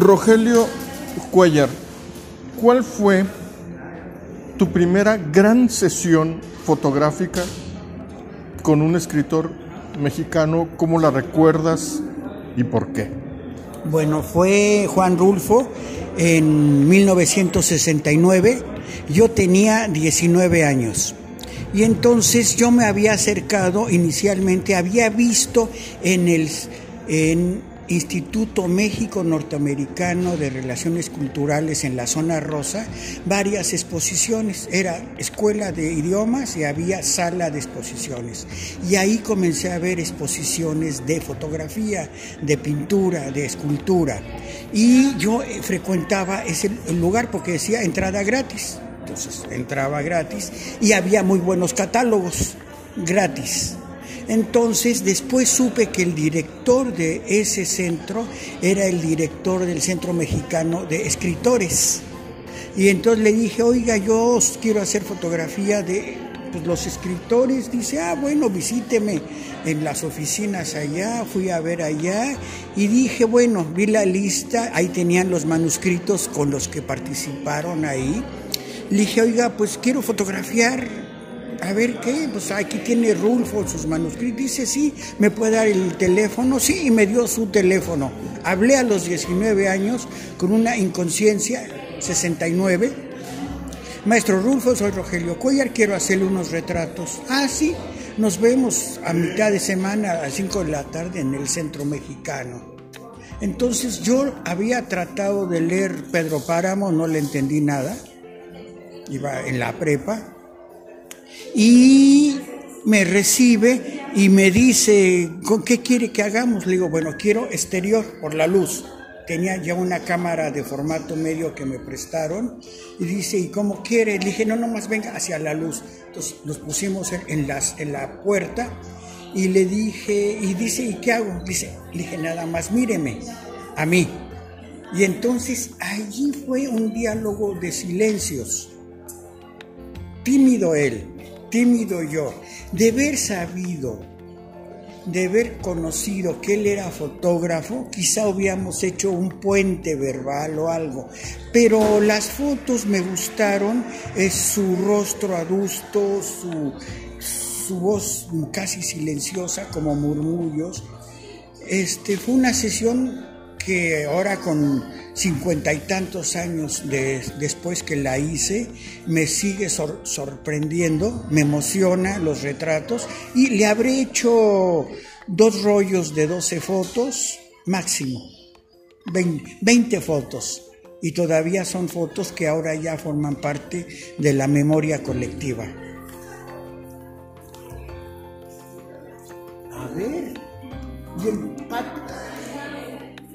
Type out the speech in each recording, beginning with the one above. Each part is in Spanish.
Rogelio Cuellar, ¿cuál fue tu primera gran sesión fotográfica con un escritor mexicano? ¿Cómo la recuerdas y por qué? Bueno, fue Juan Rulfo en 1969. Yo tenía 19 años. Y entonces yo me había acercado, inicialmente había visto en el en Instituto México Norteamericano de Relaciones Culturales en la zona rosa varias exposiciones. Era escuela de idiomas y había sala de exposiciones. Y ahí comencé a ver exposiciones de fotografía, de pintura, de escultura. Y yo eh, frecuentaba ese lugar porque decía entrada gratis. Entonces entraba gratis y había muy buenos catálogos gratis. Entonces después supe que el director de ese centro era el director del Centro Mexicano de Escritores. Y entonces le dije, oiga, yo quiero hacer fotografía de pues, los escritores. Dice, ah, bueno, visíteme en las oficinas allá. Fui a ver allá y dije, bueno, vi la lista, ahí tenían los manuscritos con los que participaron ahí. Le dije, oiga, pues quiero fotografiar a ver qué, pues aquí tiene Rulfo sus manuscritos. Dice, sí, ¿me puede dar el teléfono? Sí, y me dio su teléfono. Hablé a los 19 años con una inconsciencia, 69. Maestro Rulfo, soy Rogelio Cuellar, quiero hacerle unos retratos. Ah, sí, nos vemos a mitad de semana a las 5 de la tarde en el centro mexicano. Entonces yo había tratado de leer Pedro Páramo, no le entendí nada, iba en la prepa, y me recibe y me dice, ¿con qué quiere que hagamos? Le digo, bueno, quiero exterior por la luz. Tenía ya una cámara de formato medio que me prestaron y dice, ¿y cómo quiere? Le dije, no, nomás venga hacia la luz. Entonces nos pusimos en, en la puerta y le dije, y dice, ¿y qué hago? Dice, le dije, nada más míreme a mí. Y entonces allí fue un diálogo de silencios. Tímido él, tímido yo, de haber sabido, de haber conocido que él era fotógrafo, quizá hubiéramos hecho un puente verbal o algo, pero las fotos me gustaron, es su rostro adusto, su, su voz casi silenciosa como murmullos. Este, fue una sesión que ahora con cincuenta y tantos años después que la hice, me sigue sorprendiendo, me emociona los retratos y le habré hecho dos rollos de 12 fotos máximo, 20 fotos. Y todavía son fotos que ahora ya forman parte de la memoria colectiva. A ver, y el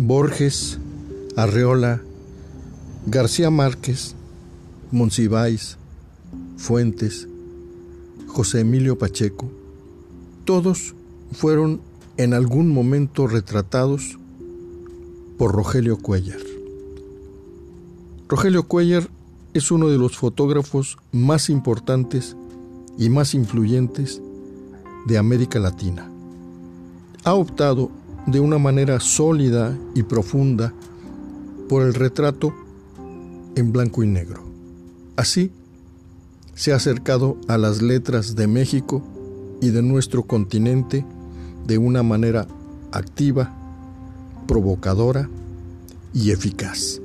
Borges, Arreola, García Márquez, Monsiváis, Fuentes, José Emilio Pacheco, todos fueron en algún momento retratados por Rogelio Cuellar. Rogelio Cuellar es uno de los fotógrafos más importantes y más influyentes de América Latina. Ha optado de una manera sólida y profunda por el retrato en blanco y negro. Así, se ha acercado a las letras de México y de nuestro continente de una manera activa, provocadora y eficaz.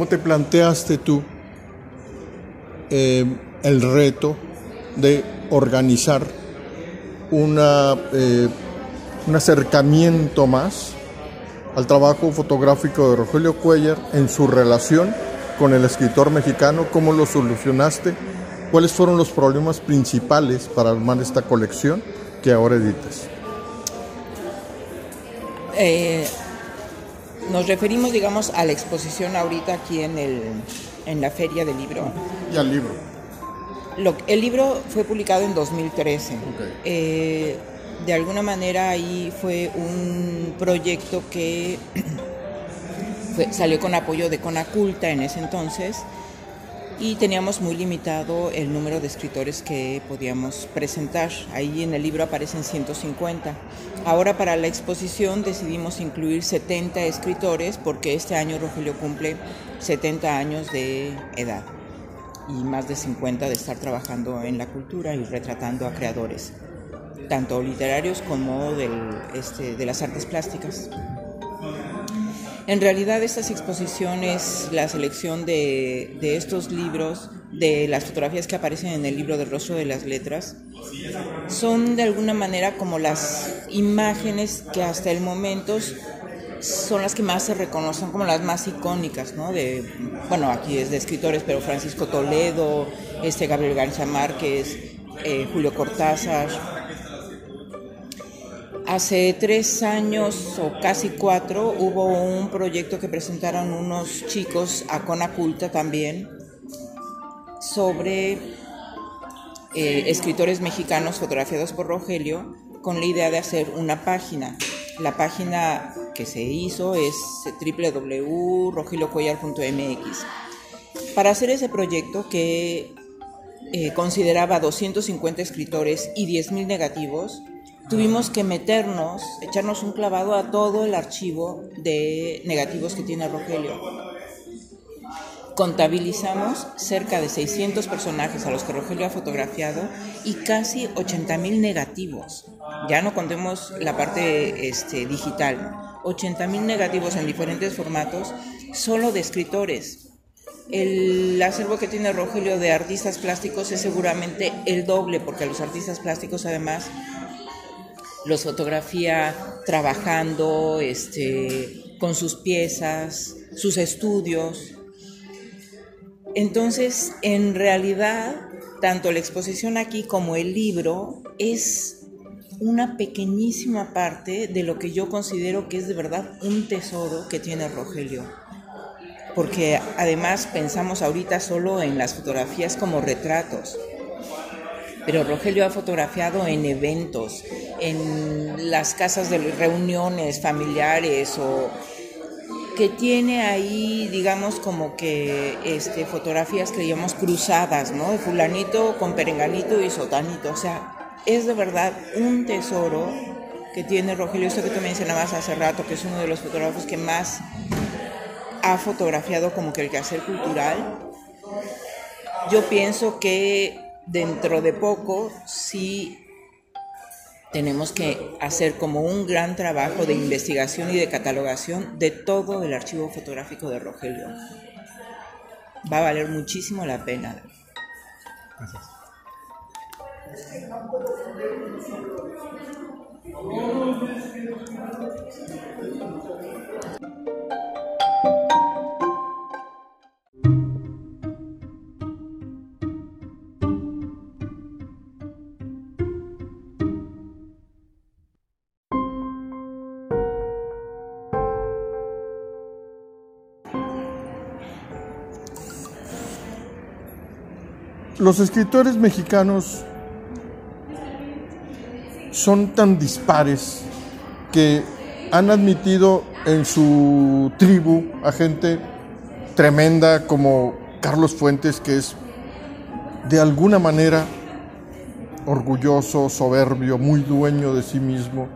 ¿Cómo te planteaste tú eh, el reto de organizar una, eh, un acercamiento más al trabajo fotográfico de Rogelio Cuellar en su relación con el escritor mexicano, cómo lo solucionaste, cuáles fueron los problemas principales para armar esta colección que ahora editas. Eh, nos referimos, digamos, a la exposición ahorita aquí en, el, en la Feria del Libro. Y al libro. el libro fue publicado en 2013. Eh, de alguna manera ahí fue un proyecto que salió con apoyo de Conaculta en ese entonces y teníamos muy limitado el número de escritores que podíamos presentar. Ahí en el libro aparecen 150. Ahora para la exposición decidimos incluir 70 escritores porque este año Rogelio cumple 70 años de edad y más de 50 de estar trabajando en la cultura y retratando a creadores, tanto literarios como este, de las artes plásticas. En realidad estas exposiciones, la selección de, estos libros, de las fotografías que aparecen en el libro del rostro de las letras, son de alguna manera como las imágenes que hasta el momento son las que más se reconocen como las más icónicas, ¿no? De, bueno, aquí es de escritores, pero Francisco Toledo, este Gabriel García Márquez, eh, Julio Cortázar, Hace tres años o casi cuatro hubo un proyecto que presentaron unos chicos a Conaculta también sobre eh, escritores mexicanos fotografiados por Rogelio con la idea de hacer una página. La página que se hizo es www.rogeliocuellar.mx. Para hacer ese proyecto que eh, consideraba 250 escritores y 10.000 negativos, tuvimos que meternos, echarnos un clavado a todo el archivo de negativos que tiene Rogelio. Contabilizamos cerca de 600 personajes a los que Rogelio ha fotografiado y casi 80 mil negativos. Ya no contemos la parte este, digital. 80 mil negativos en diferentes formatos, solo de escritores. El acervo que tiene Rogelio de artistas plásticos es seguramente el doble, porque los artistas plásticos además los fotografía trabajando este, con sus piezas, sus estudios. Entonces, en realidad, tanto la exposición aquí como el libro es una pequeñísima parte de lo que yo considero que es de verdad un tesoro que tiene Rogelio. Porque además pensamos ahorita solo en las fotografías como retratos, pero Rogelio ha fotografiado en eventos, en las casas de reuniones familiares o que tiene ahí, digamos, como que este, fotografías que llamamos cruzadas, ¿no? De fulanito con perenganito y sotanito. O sea, es de verdad un tesoro que tiene Rogelio. Esto que tú mencionabas hace rato, que es uno de los fotógrafos que más ha fotografiado como que el quehacer cultural. Yo pienso que dentro de poco sí tenemos que hacer como un gran trabajo de investigación y de catalogación de todo el archivo fotográfico de Rogelio. Va a valer muchísimo la pena. Gracias. Los escritores mexicanos son tan dispares que han admitido en su tribu a gente tremenda como Carlos Fuentes, que es de alguna manera orgulloso, soberbio, muy dueño de sí mismo.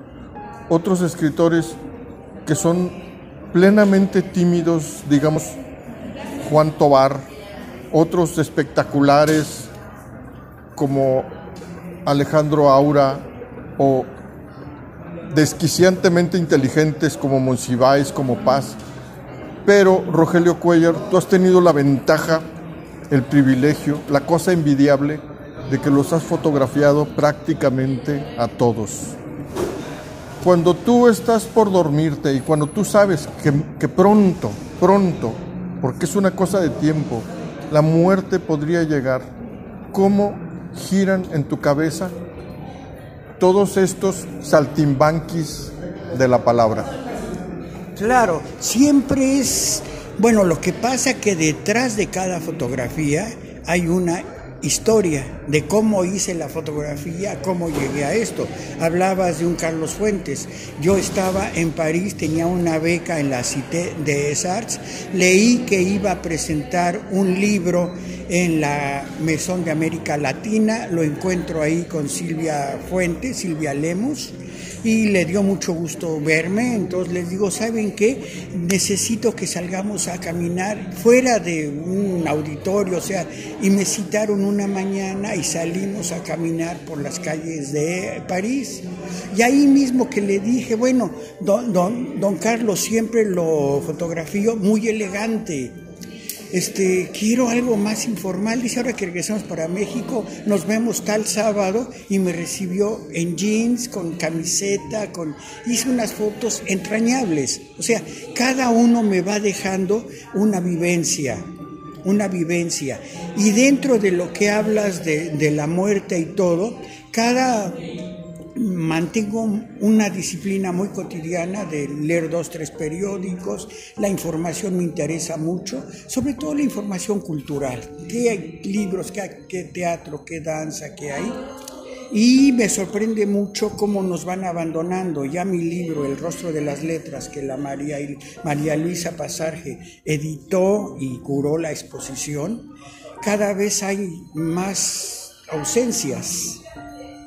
Otros escritores que son plenamente tímidos, digamos Juan Tobar, otros espectaculares como Alejandro Aura o desquiciantemente inteligentes como Monsiváis, como Paz. Pero, Rogelio Cuellar, tú has tenido la ventaja el privilegio, la cosa envidiable de que los has fotografiado prácticamente a todos. Cuando tú estás por dormirte y cuando tú sabes que, que pronto, pronto, porque es una cosa de tiempo, la muerte podría llegar, ¿cómo giran en tu cabeza todos estos saltimbanquis de la palabra? Claro, siempre es, bueno, lo que pasa que detrás de cada fotografía hay una historia de cómo hice la fotografía, cómo llegué a esto. Hablabas de un Carlos Fuentes. Yo estaba en París, tenía una beca en la Cité des Arts, leí que iba a presentar un libro en la Mesón de América Latina, lo encuentro ahí con Silvia Fuentes, Silvia Lemos y le dio mucho gusto verme, entonces les digo, ¿saben qué? Necesito que salgamos a caminar fuera de un auditorio, o sea, y me citaron una mañana y salimos a caminar por las calles de París. Y ahí mismo que le dije, bueno, don, don, don Carlos siempre lo fotografió muy elegante este, quiero algo más informal. Dice, ahora que regresamos para México, nos vemos tal sábado y me recibió en jeans, con camiseta, con... Hice unas fotos entrañables. O sea, cada uno me va dejando una vivencia, una vivencia. Y dentro de lo que hablas de, de la muerte y todo, cada mantengo una disciplina muy cotidiana de leer dos, tres periódicos, la información me interesa mucho, sobre todo la información cultural, qué libros, qué, teatro, qué danza, qué hay. Y me sorprende mucho cómo nos van abandonando. Ya mi libro, El rostro de las letras, que la María, María Luisa Pasarge editó y curó la exposición, cada vez hay más ausencias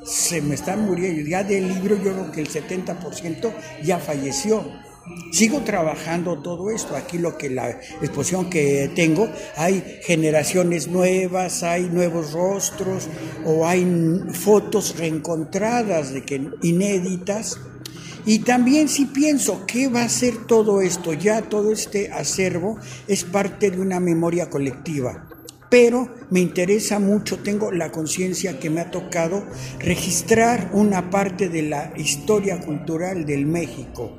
se me están muriendo. Ya del libro yo creo que el 70% ya falleció. Sigo trabajando todo esto. Aquí lo que la exposición que tengo, hay generaciones nuevas, hay nuevos rostros o hay fotos reencontradas de que inéditas. Y también si pienso, ¿qué va a ser todo esto? Ya todo este acervo es parte de una memoria colectiva pero me interesa mucho, tengo la conciencia que me ha tocado registrar una parte de la historia cultural del México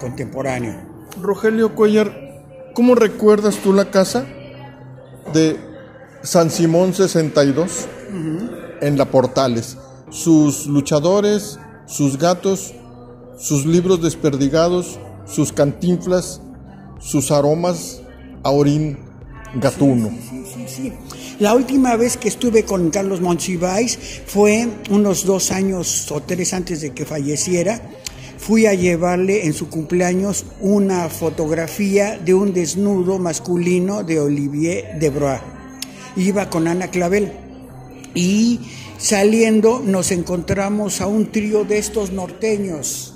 contemporáneo. Rogelio Cuellar, ¿cómo recuerdas tú la casa de San Simón 62 en la Portales? Sus luchadores, sus gatos, sus libros desperdigados, sus cantinflas, sus aromas a orín gatuno. La última vez que estuve con Carlos Monsiváis fue unos dos años o tres antes de que falleciera. Fui a llevarle en su cumpleaños una fotografía de un desnudo masculino de Olivier Debrois. Iba con Ana Clavel y saliendo nos encontramos a un trío de estos norteños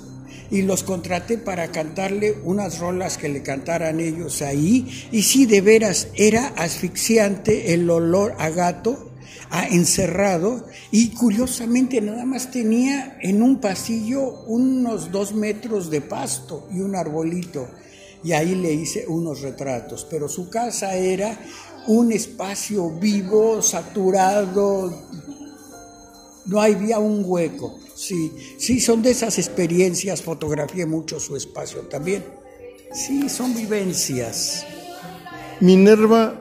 y los contraté para cantarle unas rolas que le cantaran ellos ahí. Y sí, de veras, era asfixiante el olor a gato, a encerrado, y curiosamente nada más tenía en un pasillo unos dos metros de pasto y un arbolito. Y ahí le hice unos retratos, pero su casa era un espacio vivo, saturado, no había un hueco. Sí, sí, son de esas experiencias, fotografié mucho su espacio también. Sí, son vivencias. Minerva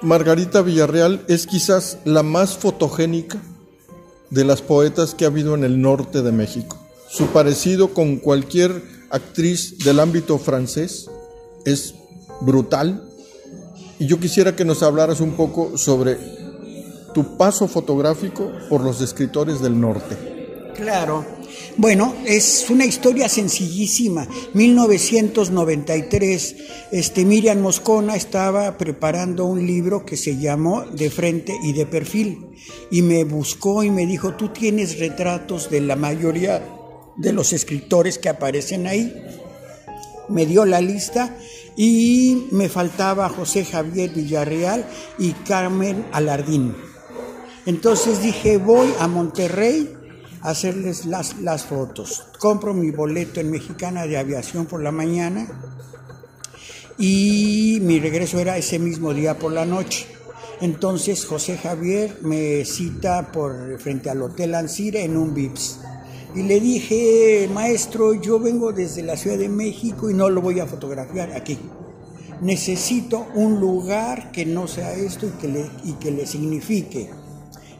Margarita Villarreal es quizás la más fotogénica de las poetas que ha habido en el norte de México. Su parecido con cualquier actriz del ámbito francés es brutal. Y yo quisiera que nos hablaras un poco sobre tu paso fotográfico por los escritores del norte. Claro. Bueno, es una historia sencillísima. 1993, este, Miriam Moscona estaba preparando un libro que se llamó De frente y de perfil y me buscó y me dijo, tú tienes retratos de la mayoría de los escritores que aparecen ahí. Me dio la lista y me faltaba José Javier Villarreal y Carmen Alardín. Entonces dije, voy a Monterrey hacerles las, las fotos. Compro mi boleto en Mexicana de Aviación por la mañana y mi regreso era ese mismo día por la noche. Entonces José Javier me cita por frente al Hotel Ancira en un VIPS. Y le dije, maestro, yo vengo desde la Ciudad de México y no lo voy a fotografiar aquí. Necesito un lugar que no sea esto y que le, y que le signifique.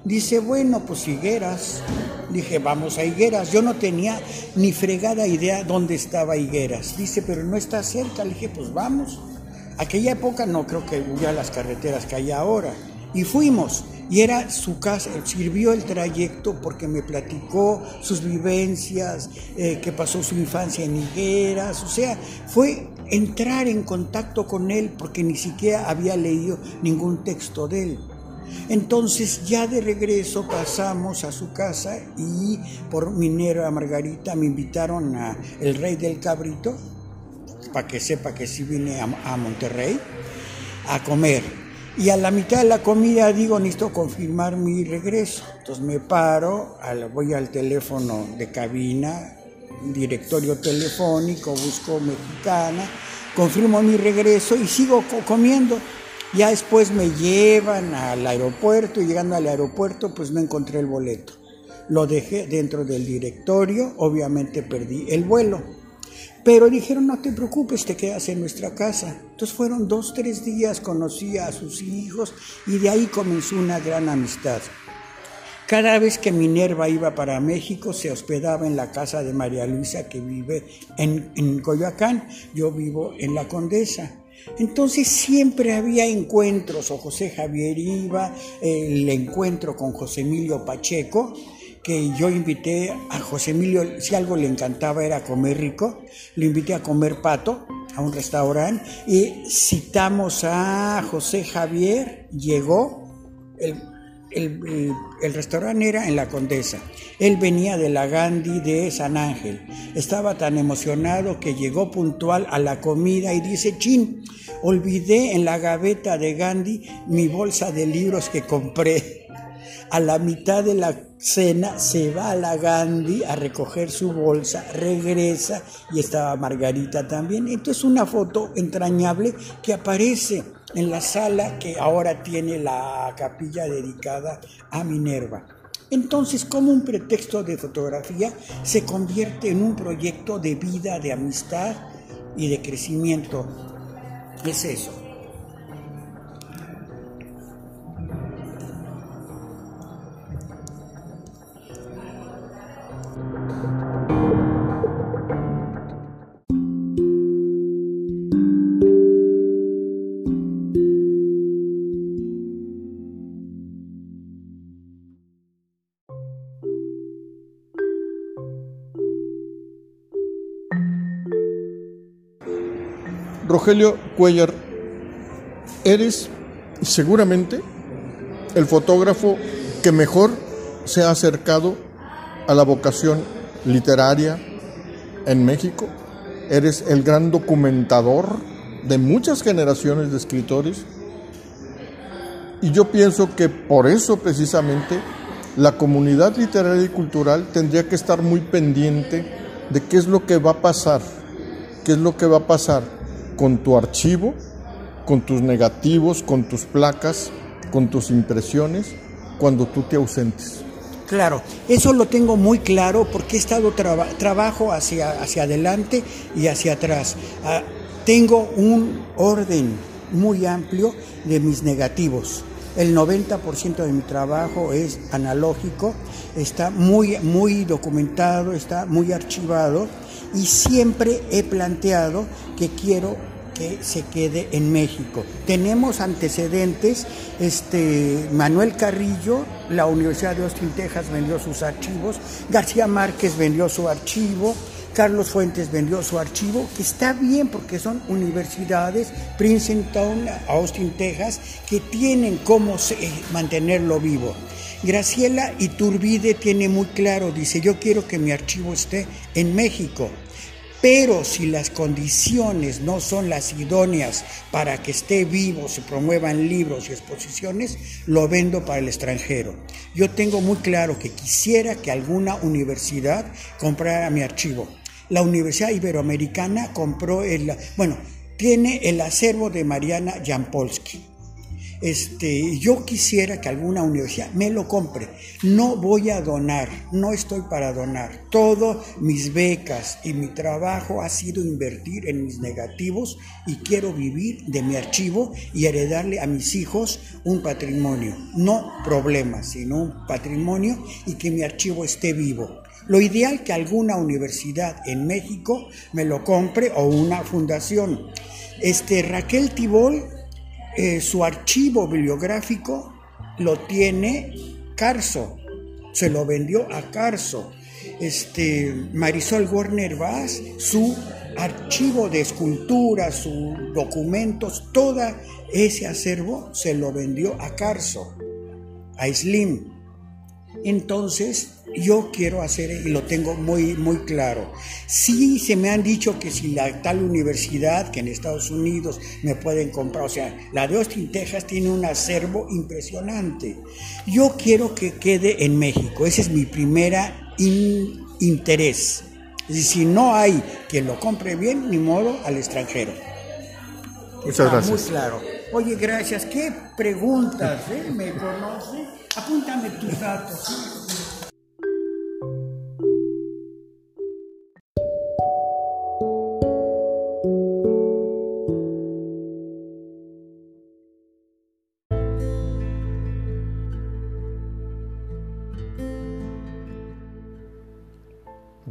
Dice, bueno, pues Higueras. Dije, vamos a Higueras. Yo no tenía ni fregada idea dónde estaba Higueras. Dice, pero no está cerca. Le dije, pues vamos. Aquella época no creo que hubiera las carreteras que hay ahora. Y fuimos. Y era su casa, sirvió el trayecto porque me platicó sus vivencias, eh, que pasó su infancia en Higueras. O sea, fue entrar en contacto con él porque ni siquiera había leído ningún texto de él. Entonces ya de regreso pasamos a su casa y por Minerva Margarita me invitaron a El Rey del Cabrito, para que sepa que sí vine a, Monterrey, a comer. Y a la mitad de la comida digo, necesito confirmar mi regreso. Entonces me paro, voy al teléfono de cabina, directorio telefónico, busco mexicana, confirmo mi regreso y sigo comiendo. Ya después me llevan al aeropuerto y llegando al aeropuerto pues no encontré el boleto. Lo dejé dentro del directorio, obviamente perdí el vuelo. Pero dijeron, no te preocupes, te quedas en nuestra casa. Entonces fueron dos, tres días, conocí a sus hijos y de ahí comenzó una gran amistad. Cada vez que Minerva iba para México se hospedaba en la casa de María Luisa que vive en, en Coyoacán, yo vivo en La Condesa. Entonces siempre había encuentros, o José Javier iba, el encuentro con José Emilio Pacheco, que yo invité a José Emilio, si algo le encantaba era comer rico, lo invité a comer pato a un restaurante y citamos a José Javier, llegó, el el, restaurante era en la Condesa. Él venía de la Gandhi de San Ángel. Estaba tan emocionado que llegó puntual a la comida y dice, chin, olvidé en la gaveta de Gandhi mi bolsa de libros que compré. A la mitad de la cena se va a la Gandhi a recoger su bolsa, regresa y estaba Margarita también. Entonces una foto entrañable que aparece en la sala que ahora tiene la capilla dedicada a Minerva. Entonces, como un pretexto de fotografía, se convierte en un proyecto de vida, de amistad y de crecimiento. Es eso. Rogelio Cuellar, eres seguramente el fotógrafo que mejor se ha acercado a la vocación literaria en México. Eres el gran documentador de muchas generaciones de escritores. Y yo pienso que por eso precisamente la comunidad literaria y cultural tendría que estar muy pendiente de qué es lo que va a pasar, qué es lo que va a pasar con tu archivo, con tus negativos, con tus placas, con tus impresiones, cuando tú te ausentes. Claro, eso lo tengo muy claro porque he estado trabajo hacia, hacia adelante y hacia atrás. Ah, tengo un orden muy amplio de mis negativos. El 90% de mi trabajo es analógico, está muy, muy documentado, está muy archivado y siempre he planteado que quiero que se quede en México. Tenemos antecedentes, este Manuel Carrillo, la Universidad de Austin, Texas vendió sus archivos, García Márquez vendió su archivo, Carlos Fuentes vendió su archivo, que está bien porque son universidades, Princeton, Austin, Texas, que tienen cómo mantenerlo vivo. Graciela Iturbide tiene muy claro, dice, yo quiero que mi archivo esté en México. Pero si las condiciones no son las idóneas para que esté vivo, se promuevan libros y exposiciones, lo vendo para el extranjero. Yo tengo muy claro que quisiera que alguna universidad comprara mi archivo. La Universidad Iberoamericana compró el, bueno, tiene el acervo de Mariana Jampolsky. Este, yo quisiera que alguna universidad me lo compre. No voy a donar, no estoy para donar. Todo mis becas y mi trabajo ha sido invertir en mis negativos y quiero vivir de mi archivo y heredarle a mis hijos un patrimonio. No problemas, sino un patrimonio y que mi archivo esté vivo. Lo ideal que alguna universidad en México me lo compre o una fundación. Este Raquel Tibol, eh, su archivo bibliográfico lo tiene Carso, se lo vendió a Carso. Este Marisol Warner Vaz, su archivo de esculturas, sus documentos, todo ese acervo se lo vendió a Carso, a Slim. Entonces, yo quiero hacer, y lo tengo muy, muy claro. Sí se me han dicho que si la tal universidad que en Estados Unidos me pueden comprar, o sea, la de Austin, Texas tiene un acervo impresionante. Yo quiero que quede en México, ese es mi primera interés. Y si no hay quien lo compre bien, ni modo al extranjero. Muchas gracias. Muy claro. Oye, gracias. ¿Qué preguntas? Eh? ¿Me conoce? Apúntame tus datos.